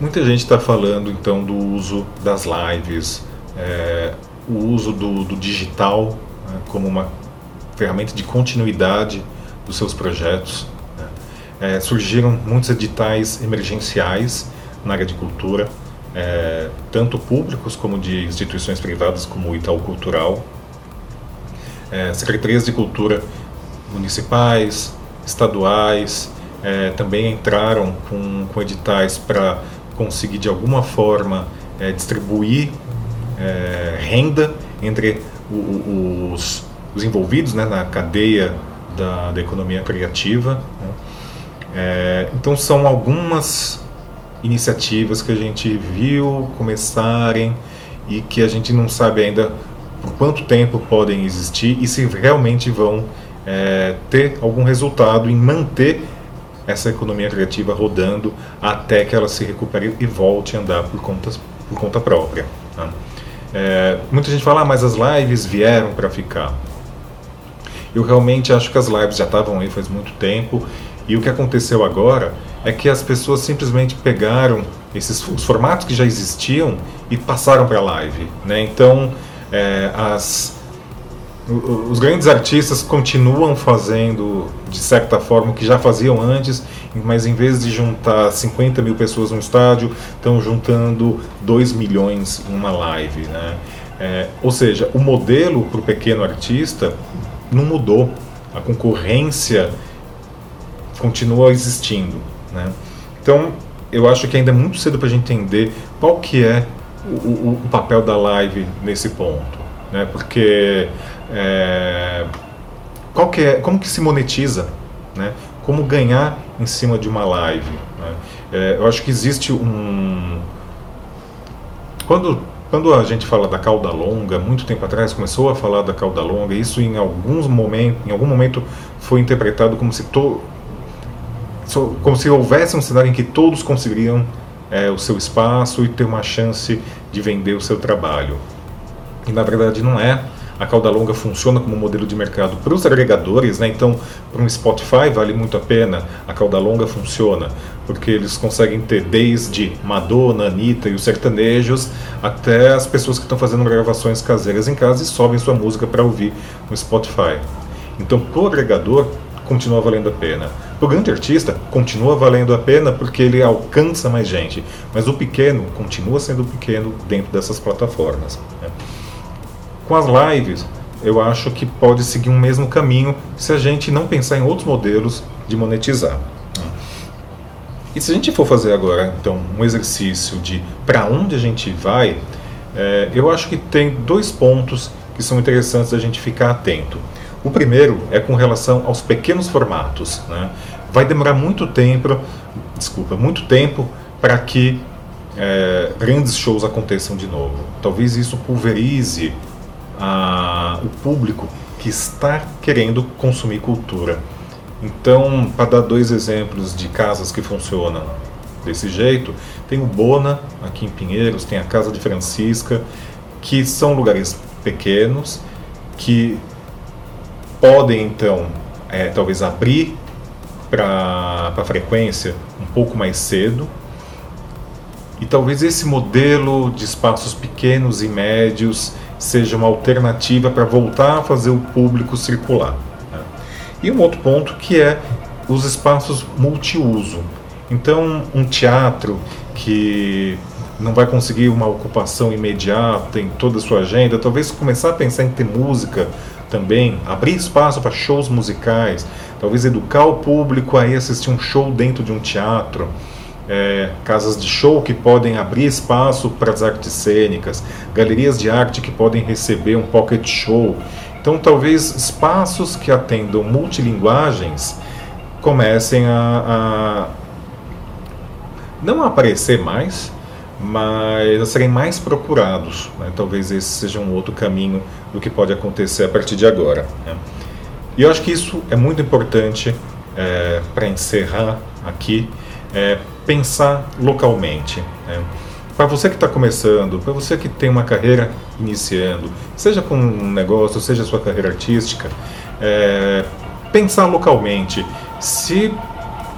Muita gente está falando então do uso das lives, é, o uso do, do digital né, como uma ferramenta de continuidade dos seus projetos. Né. É, surgiram muitos editais emergenciais na área de cultura, é, tanto públicos como de instituições privadas, como o Itaú Cultural, é, secretarias de cultura municipais, estaduais, é, também entraram com, com editais para conseguir de alguma forma é, distribuir é, renda entre o, os, os, envolvidos né, na cadeia da, da economia criativa. Né. É, então são algumas iniciativas que a gente viu começarem e que a gente não sabe ainda por quanto tempo podem existir e se realmente vão é, ter algum resultado em manter essa economia criativa rodando até que ela se recupere e volte a andar por conta, por conta própria. Tá? É, muita gente fala, ah, mas as lives vieram para ficar. Eu realmente acho que as lives já estavam aí faz muito tempo e o que aconteceu agora é que as pessoas simplesmente pegaram esses os formatos que já existiam e passaram para live, né? Então, é, as os grandes artistas continuam fazendo de certa forma o que já faziam antes, mas em vez de juntar 50 mil pessoas no estádio, estão juntando 2 milhões em uma live. Né? É, ou seja, o modelo para o pequeno artista não mudou, a concorrência continua existindo. Né? Então, eu acho que ainda é muito cedo para a gente entender qual que é o, o, o papel da live nesse ponto. Né? Porque é, qual que é, como que se monetiza, né? Como ganhar em cima de uma live? Né? É, eu acho que existe um quando quando a gente fala da cauda longa, muito tempo atrás começou a falar da cauda longa, isso em alguns momentos, em algum momento foi interpretado como se to, como se houvesse um cenário em que todos conseguiriam é, o seu espaço e ter uma chance de vender o seu trabalho. E na verdade não é a cauda longa funciona como modelo de mercado para os agregadores, né? então para um Spotify vale muito a pena, a cauda longa funciona, porque eles conseguem ter desde Madonna, Anitta e os sertanejos, até as pessoas que estão fazendo gravações caseiras em casa e sobem sua música para ouvir no Spotify. Então para o agregador continua valendo a pena. O grande artista, continua valendo a pena porque ele alcança mais gente. Mas o pequeno continua sendo pequeno dentro dessas plataformas. Né? Com as lives, eu acho que pode seguir um mesmo caminho se a gente não pensar em outros modelos de monetizar. E se a gente for fazer agora, então, um exercício de para onde a gente vai, é, eu acho que tem dois pontos que são interessantes a gente ficar atento. O primeiro é com relação aos pequenos formatos. Né? Vai demorar muito tempo, desculpa, muito tempo para que é, grandes shows aconteçam de novo. Talvez isso pulverize a, o público que está querendo consumir cultura. Então, para dar dois exemplos de casas que funcionam desse jeito, tem o Bona, aqui em Pinheiros, tem a Casa de Francisca, que são lugares pequenos, que podem então é, talvez abrir para a frequência um pouco mais cedo. E talvez esse modelo de espaços pequenos e médios seja uma alternativa para voltar a fazer o público circular. Né? E um outro ponto que é os espaços multiuso. Então, um teatro que não vai conseguir uma ocupação imediata em toda a sua agenda, talvez começar a pensar em ter música também, abrir espaço para shows musicais, talvez educar o público a ir assistir um show dentro de um teatro é, casas de show que podem abrir espaço para as artes cênicas, galerias de arte que podem receber um pocket show. Então, talvez espaços que atendam multilinguagens comecem a, a não aparecer mais, mas a serem mais procurados. Né? Talvez esse seja um outro caminho do que pode acontecer a partir de agora. Né? E eu acho que isso é muito importante é, para encerrar aqui é, pensar localmente. Né? para você que está começando, para você que tem uma carreira iniciando, seja com um negócio, seja sua carreira artística, é, pensar localmente. Se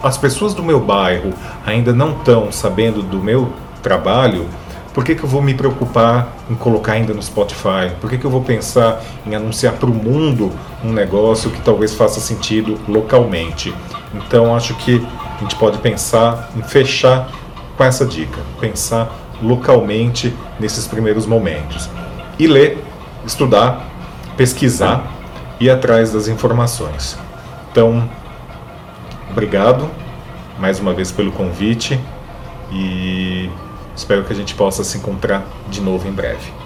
as pessoas do meu bairro ainda não estão sabendo do meu trabalho, por que, que eu vou me preocupar em colocar ainda no Spotify? Por que, que eu vou pensar em anunciar para o mundo um negócio que talvez faça sentido localmente? Então acho que a gente pode pensar em fechar com essa dica, pensar localmente nesses primeiros momentos. E ler, estudar, pesquisar e atrás das informações. Então, obrigado mais uma vez pelo convite e espero que a gente possa se encontrar de novo em breve.